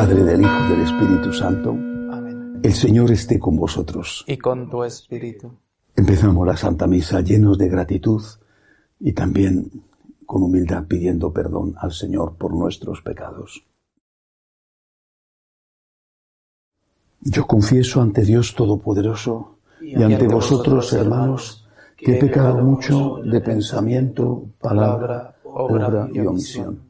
Padre, del Hijo y del Espíritu Santo, Amén. el Señor esté con vosotros. Y con tu espíritu. Empezamos la Santa Misa llenos de gratitud y también con humildad pidiendo perdón al Señor por nuestros pecados. Yo confieso ante Dios Todopoderoso y ante vosotros, hermanos, que he pecado mucho de pensamiento, palabra, obra y omisión.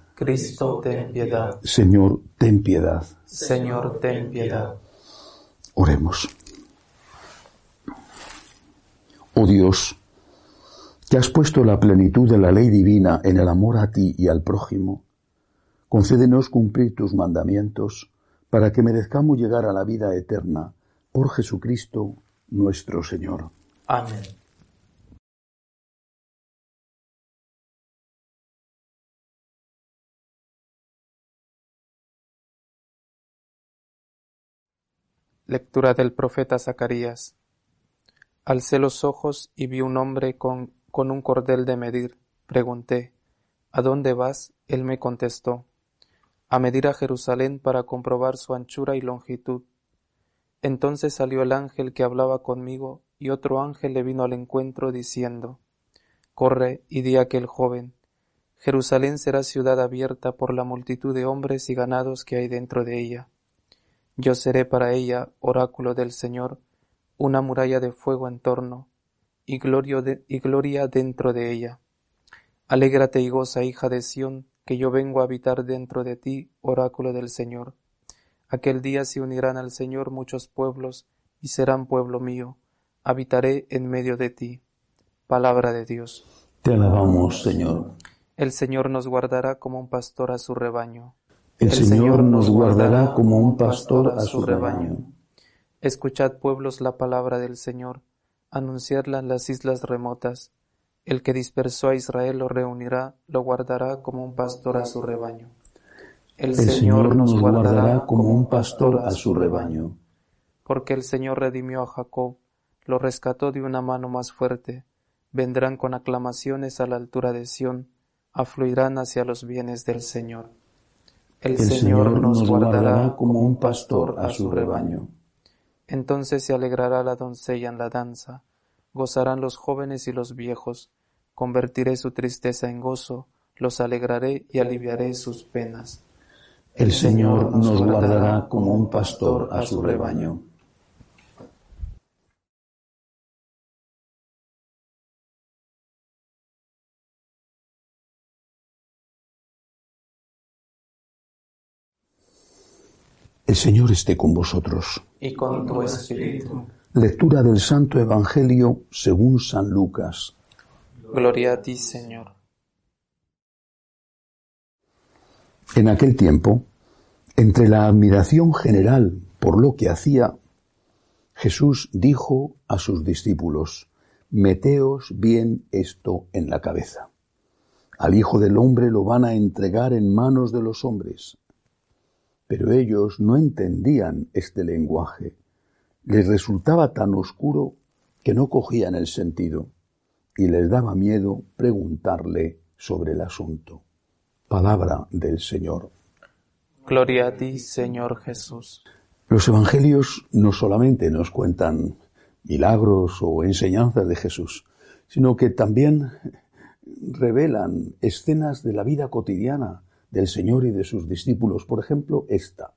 Cristo, ten piedad. Señor, ten piedad. Señor, ten piedad. Oremos. Oh Dios, que has puesto la plenitud de la ley divina en el amor a ti y al prójimo, concédenos cumplir tus mandamientos para que merezcamos llegar a la vida eterna por Jesucristo nuestro Señor. Amén. Lectura del profeta Zacarías. Alcé los ojos y vi un hombre con, un cordel de medir. Pregunté, ¿A dónde vas? Él me contestó, a medir a Jerusalén para comprobar su anchura y longitud. Entonces salió el ángel que hablaba conmigo, y otro ángel le vino al encuentro diciendo, Corre y di a aquel joven, Jerusalén será ciudad abierta por la multitud de hombres y ganados que hay dentro de ella. Yo seré para ella, oráculo del Señor, una muralla de fuego en torno, y gloria, de- y gloria dentro de ella. Alégrate y goza, hija de Sión, que yo vengo a habitar dentro de ti, oráculo del Señor. Aquel día se unirán al Señor muchos pueblos, y serán pueblo mío. Habitaré en medio de ti. Palabra de Dios. Te alabamos, Señor. El Señor nos guardará como un pastor a su rebaño. El Señor nos guardará como un pastor a su rebaño. Escuchad, pueblos, la palabra del Señor, anunciadla en las islas remotas. El que dispersó a Israel lo reunirá, lo guardará como un pastor a su rebaño. El, El Señor nos guardará como un pastor a su rebaño. Porque el Señor redimió a Jacob, lo rescató de una mano más fuerte. Vendrán con aclamaciones a la altura de Sión, afluirán hacia los bienes del Señor. El, El Señor nos guardará como un pastor a su rebaño. Entonces se alegrará la doncella en la danza, gozarán los jóvenes y los viejos, convertiré su tristeza en gozo, los alegraré y aliviaré sus penas. El Señor nos guardará como un pastor a su rebaño. El Señor esté con vosotros. Y con tu espíritu. Lectura del Santo Evangelio según San Lucas. Gloria a ti, Señor. En aquel tiempo, entre la admiración general por lo que hacía, Jesús dijo a sus discípulos, Meteos bien esto en la cabeza. Al Hijo del Hombre lo van a entregar en manos de los hombres. Pero ellos no entendían este lenguaje. Les resultaba tan oscuro que no cogían el sentido y les daba miedo preguntarle sobre el asunto. Palabra del Señor. Gloria a ti, Señor Jesús. Los evangelios no solamente nos cuentan milagros o enseñanzas de Jesús, sino que también revelan escenas de la vida cotidiana del Señor y de sus discípulos. Por ejemplo, esta.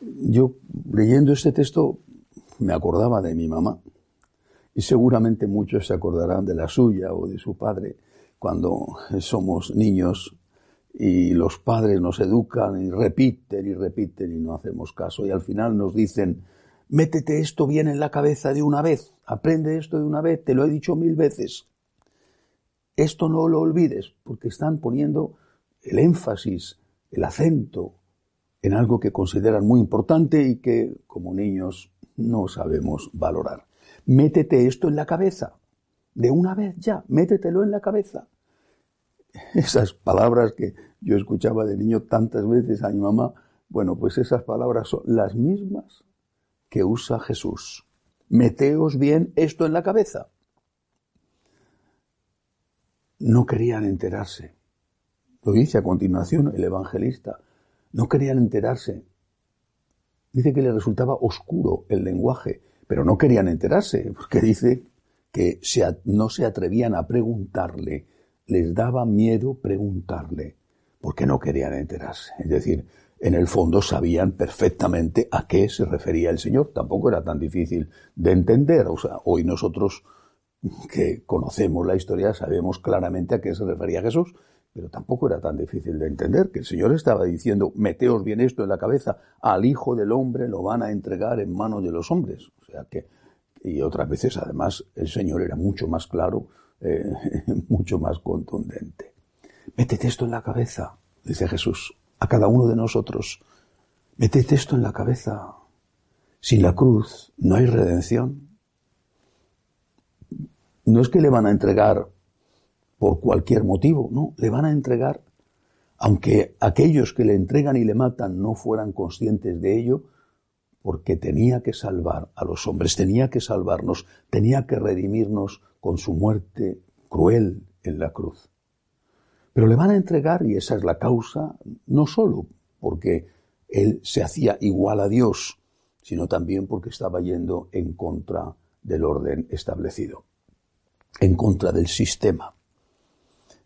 Yo leyendo este texto me acordaba de mi mamá y seguramente muchos se acordarán de la suya o de su padre cuando somos niños y los padres nos educan y repiten y repiten y no hacemos caso y al final nos dicen métete esto bien en la cabeza de una vez, aprende esto de una vez, te lo he dicho mil veces. Esto no lo olvides porque están poniendo el énfasis, el acento en algo que consideran muy importante y que como niños no sabemos valorar. Métete esto en la cabeza. De una vez ya, métetelo en la cabeza. Esas palabras que yo escuchaba de niño tantas veces a mi mamá, bueno, pues esas palabras son las mismas que usa Jesús. Meteos bien esto en la cabeza. No querían enterarse. Lo dice a continuación el evangelista. No querían enterarse. Dice que le resultaba oscuro el lenguaje, pero no querían enterarse, porque dice que no se atrevían a preguntarle, les daba miedo preguntarle, porque no querían enterarse. Es decir, en el fondo sabían perfectamente a qué se refería el Señor. Tampoco era tan difícil de entender. O sea, hoy nosotros que conocemos la historia sabemos claramente a qué se refería Jesús, pero tampoco era tan difícil de entender que el Señor estaba diciendo, meteos bien esto en la cabeza, al Hijo del Hombre lo van a entregar en manos de los hombres. O sea que, y otras veces además el Señor era mucho más claro, eh, mucho más contundente. Métete esto en la cabeza, dice Jesús, a cada uno de nosotros. Métete esto en la cabeza. Sin la cruz no hay redención. No es que le van a entregar por cualquier motivo, no, le van a entregar, aunque aquellos que le entregan y le matan no fueran conscientes de ello, porque tenía que salvar a los hombres, tenía que salvarnos, tenía que redimirnos con su muerte cruel en la cruz. Pero le van a entregar, y esa es la causa, no solo porque él se hacía igual a Dios, sino también porque estaba yendo en contra del orden establecido, en contra del sistema.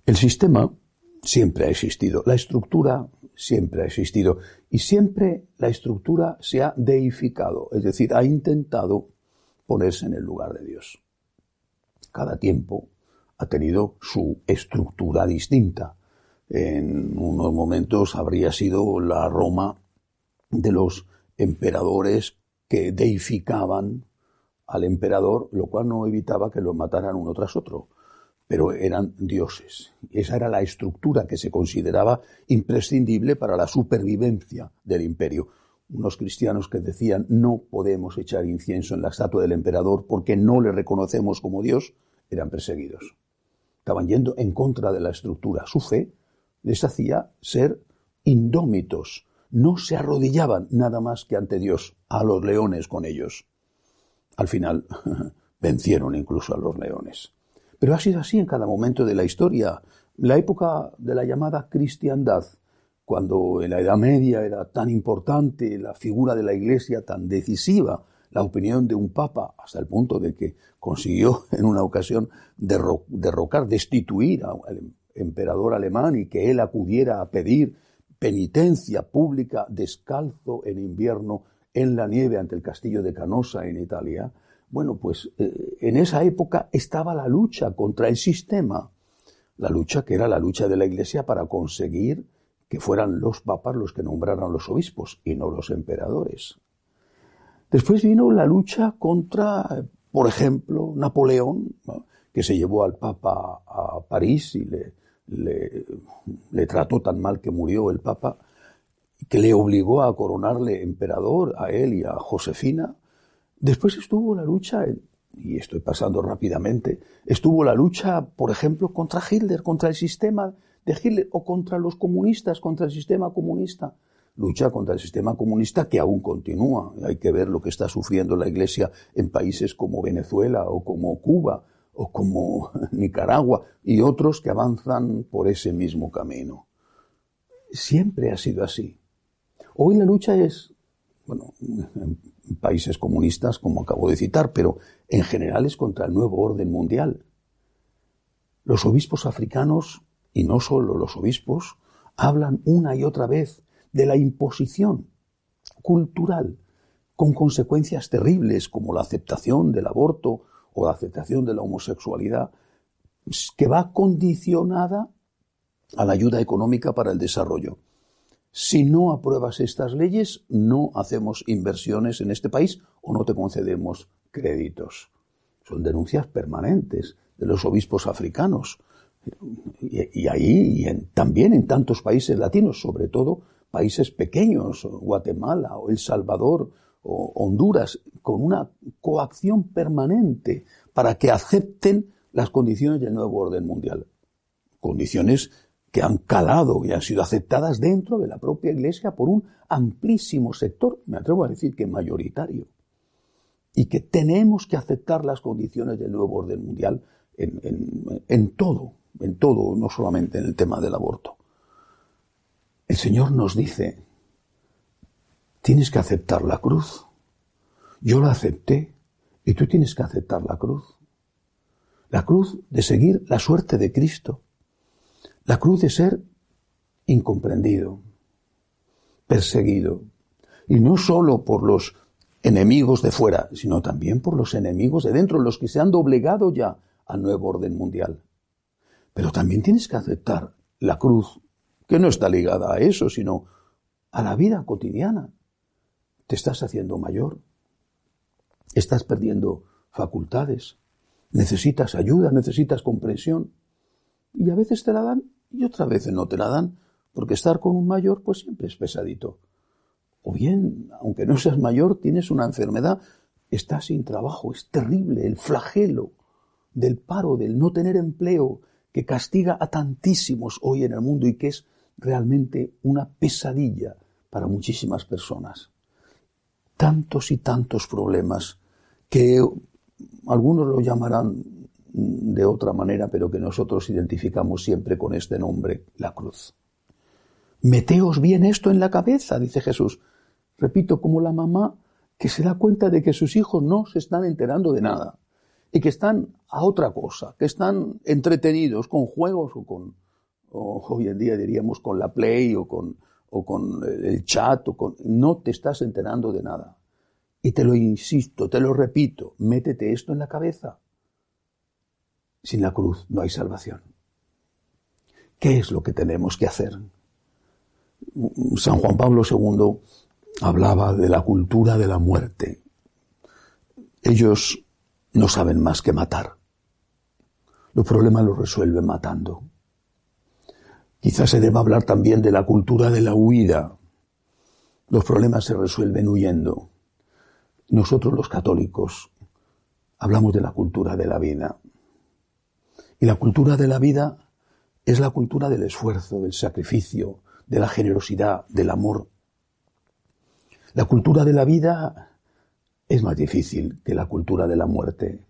El sistema siempre ha existido, la estructura siempre ha existido y siempre la estructura se ha deificado, es decir, ha intentado ponerse en el lugar de Dios. Cada tiempo ha tenido su estructura distinta. En unos momentos habría sido la Roma de los emperadores que deificaban al emperador, lo cual no evitaba que lo mataran uno tras otro pero eran dioses. Esa era la estructura que se consideraba imprescindible para la supervivencia del imperio. Unos cristianos que decían no podemos echar incienso en la estatua del emperador porque no le reconocemos como Dios, eran perseguidos. Estaban yendo en contra de la estructura. Su fe les hacía ser indómitos. No se arrodillaban nada más que ante Dios, a los leones con ellos. Al final vencieron incluso a los leones. Pero ha sido así en cada momento de la historia. La época de la llamada cristiandad, cuando en la Edad Media era tan importante la figura de la Iglesia, tan decisiva, la opinión de un papa, hasta el punto de que consiguió en una ocasión derrocar, destituir al emperador alemán y que él acudiera a pedir penitencia pública descalzo en invierno en la nieve ante el castillo de Canosa en Italia, bueno, pues eh, en esa época estaba la lucha contra el sistema, la lucha que era la lucha de la Iglesia para conseguir que fueran los papas los que nombraran los obispos y no los emperadores. Después vino la lucha contra, por ejemplo, Napoleón, que se llevó al papa a París y le, le trató tan mal que murió el papa, que le obligó a coronarle emperador a él y a Josefina, Después estuvo la lucha, y estoy pasando rápidamente, estuvo la lucha, por ejemplo, contra Hitler, contra el sistema de Hitler, o contra los comunistas, contra el sistema comunista. Lucha contra el sistema comunista que aún continúa. Hay que ver lo que está sufriendo la Iglesia en países como Venezuela o como Cuba o como Nicaragua y otros que avanzan por ese mismo camino. Siempre ha sido así. Hoy la lucha es, bueno, en países comunistas, como acabo de citar, pero en general es contra el nuevo orden mundial. Los obispos africanos, y no solo los obispos, hablan una y otra vez de la imposición cultural, con consecuencias terribles como la aceptación del aborto o la aceptación de la homosexualidad, que va condicionada a la ayuda económica para el desarrollo. Si no apruebas estas leyes, no hacemos inversiones en este país o no te concedemos créditos. Son denuncias permanentes de los obispos africanos. Y, ahí, y también en tantos países latinos, sobre todo países pequeños, Guatemala o El Salvador o Honduras, con una coacción permanente para que acepten las condiciones del nuevo orden mundial. Condiciones que han calado y han sido aceptadas dentro de la propia Iglesia por un amplísimo sector, me atrevo a decir que mayoritario, y que tenemos que aceptar las condiciones del nuevo orden mundial en, todo, en todo, no solamente en el tema del aborto. El Señor nos dice, tienes que aceptar la cruz. Yo la acepté y tú tienes que aceptar la cruz. La cruz de seguir la suerte de Cristo la cruz de ser incomprendido, perseguido, y no solo por los enemigos de fuera, sino también por los enemigos de dentro, los que se han doblegado ya al nuevo orden mundial. Pero también tienes que aceptar la cruz, que no está ligada a eso, sino a la vida cotidiana. Te estás haciendo mayor, estás perdiendo facultades, necesitas ayuda, necesitas comprensión, y a veces te la dan y otra vez no te la dan, porque estar con un mayor pues siempre es pesadito. O bien, aunque no seas mayor, tienes una enfermedad, estás sin trabajo, es terrible el flagelo del paro, del no tener empleo, que castiga a tantísimos hoy en el mundo y que es realmente una pesadilla para muchísimas personas. Tantos y tantos problemas que algunos lo llamarán de otra manera, pero que nosotros identificamos siempre con este nombre, la cruz. Meteos bien esto en la cabeza, dice Jesús. Repito, como la mamá que se da cuenta de que sus hijos no se están enterando de nada y que están a otra cosa, que están entretenidos con juegos o con, hoy en día diríamos con la play o con, o con el chat o con, no te estás enterando de nada. Y te lo insisto, te lo repito, métete esto en la cabeza. Sin la cruz no hay salvación. ¿Qué es lo que tenemos que hacer? San Juan Pablo II hablaba de la cultura de la muerte. Ellos no saben más que matar. Los problemas los resuelven matando. Quizás se deba hablar también de la cultura de la huida. Los problemas se resuelven huyendo. Nosotros los católicos hablamos de la cultura de la vida. Y la cultura de la vida es la cultura del esfuerzo, del sacrificio, de la generosidad, del amor. La cultura de la vida es más difícil que la cultura de la muerte,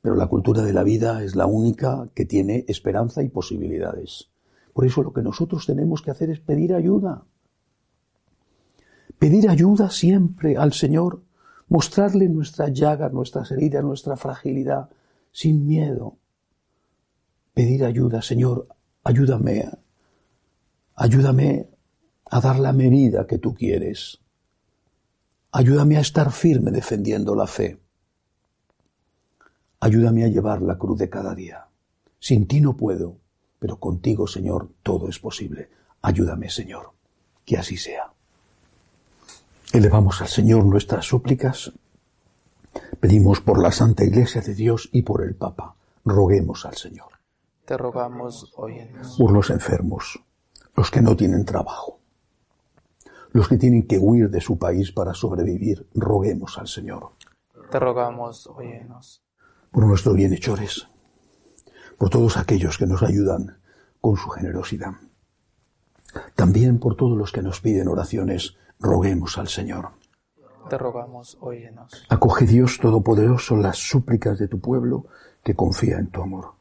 pero la cultura de la vida es la única que tiene esperanza y posibilidades. Por eso lo que nosotros tenemos que hacer es pedir ayuda. Pedir ayuda siempre al Señor, mostrarle nuestras llagas, nuestras heridas, nuestra fragilidad, sin miedo, pedir ayuda, Señor, ayúdame, ayúdame a dar la medida que tú quieres. Ayúdame a estar firme defendiendo la fe. Ayúdame a llevar la cruz de cada día. Sin ti no puedo, pero contigo, Señor, todo es posible. Ayúdame, Señor, que así sea. Elevamos al Señor nuestras súplicas. Pedimos por la Santa Iglesia de Dios y por el Papa. Roguemos al Señor te rogamos, Por los enfermos, los que no tienen trabajo, los que tienen que huir de su país para sobrevivir, roguemos al Señor. Te rogamos, óyenos. Por nuestros bienhechores, por todos aquellos que nos ayudan con su generosidad. También por todos los que nos piden oraciones, roguemos al Señor. Te rogamos, óyenos. Acoge Dios Todopoderoso las súplicas de tu pueblo que confía en tu amor.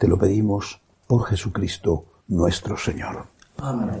Te lo pedimos por Jesucristo nuestro Señor. Amén.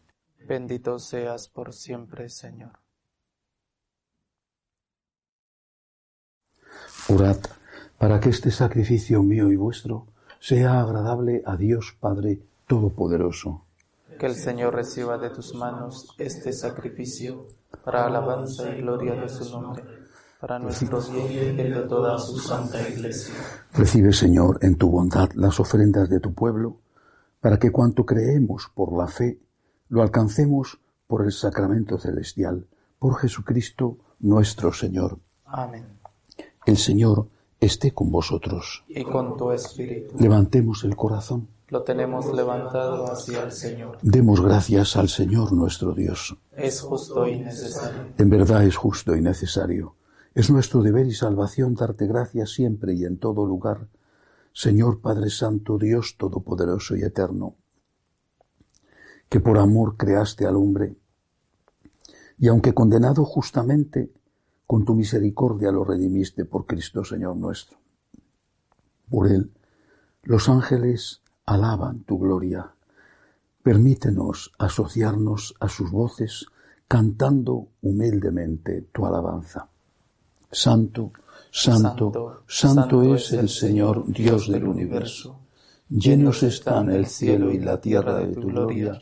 Bendito seas por siempre, Señor. Orad para que este sacrificio mío y vuestro sea agradable a Dios Padre Todopoderoso. Que el Señor reciba de tus manos este sacrificio para alabanza y gloria de su nombre, para nuestro bien y el de toda su santa iglesia. Recibe, Señor, en tu bondad las ofrendas de tu pueblo, para que cuanto creemos por la fe lo alcancemos por el sacramento celestial, por Jesucristo nuestro Señor. Amén. El Señor esté con vosotros. Y con tu espíritu. Levantemos el corazón. Lo tenemos levantado hacia el Señor. Demos gracias al Señor nuestro Dios. Es justo y necesario. En verdad es justo y necesario. Es nuestro deber y salvación darte gracias siempre y en todo lugar, Señor Padre Santo, Dios Todopoderoso y Eterno que por amor creaste al hombre, y aunque condenado justamente, con tu misericordia lo redimiste por Cristo Señor nuestro. Por él, los ángeles alaban tu gloria. Permítenos asociarnos a sus voces cantando humildemente tu alabanza. Santo, santo, santo, es el Señor Dios del universo. Llenos están el cielo y la tierra de tu gloria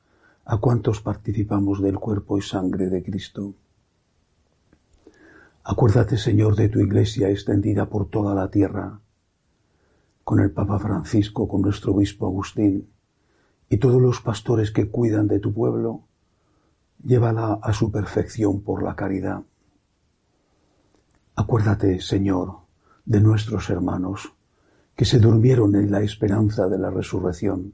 a cuantos participamos del cuerpo y sangre de Cristo. Acuérdate, Señor, de tu iglesia extendida por toda la tierra, con el Papa Francisco, con nuestro obispo Agustín y todos los pastores que cuidan de tu pueblo, llévala a su perfección por la caridad. Acuérdate, Señor, de nuestros hermanos que se durmieron en la esperanza de la resurrección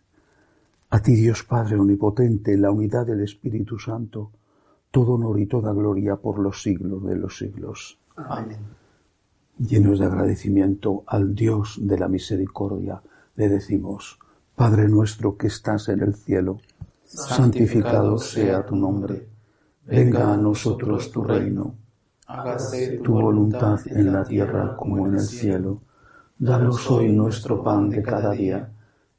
a ti Dios Padre Omnipotente, en la unidad del Espíritu Santo, todo honor y toda gloria por los siglos de los siglos. Amén. Llenos de agradecimiento al Dios de la misericordia, le decimos, Padre nuestro que estás en el cielo, santificado sea tu nombre, venga a nosotros tu reino, hágase tu voluntad en la tierra como en el cielo. Danos hoy nuestro pan de cada día,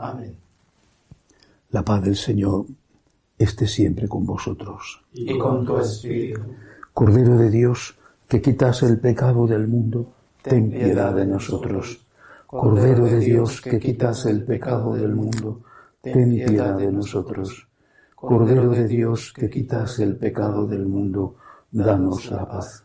Amén. La paz del Señor esté siempre con vosotros. Y con tu espíritu. Cordero de Dios, que quitas el pecado del mundo, ten piedad de nosotros. Cordero de Dios, que quitas el pecado del mundo, ten piedad de nosotros. Cordero de Dios, que quitas el pecado del mundo, danos la paz.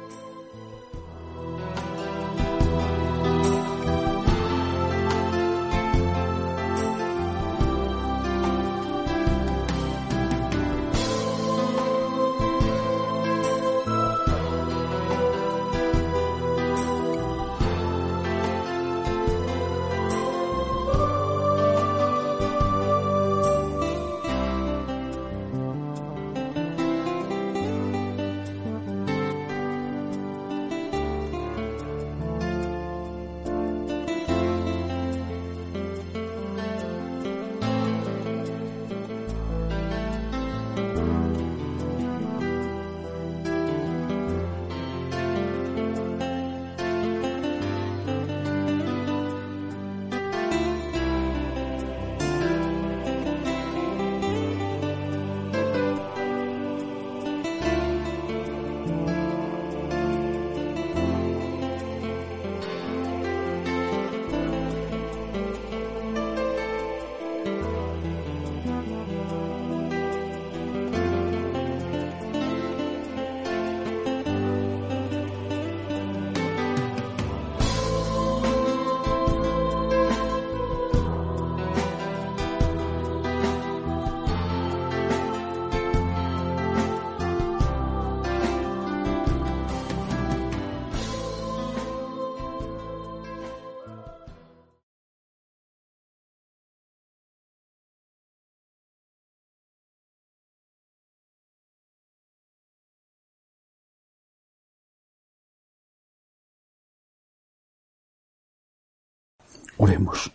Oremos.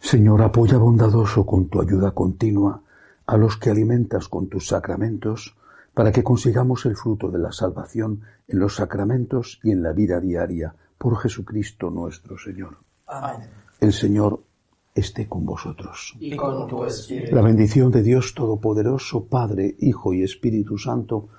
Señor, apoya bondadoso con tu ayuda continua a los que alimentas con tus sacramentos, para que consigamos el fruto de la salvación en los sacramentos y en la vida diaria, por Jesucristo nuestro Señor. Amén. El Señor esté con vosotros. Y con tu espíritu. La bendición de Dios Todopoderoso, Padre, Hijo y Espíritu Santo,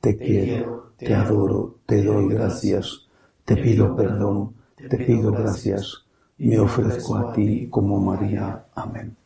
te quiero, te adoro, te doy gracias, te pido perdón, te pido gracias, me ofrezco a ti como María. Amén.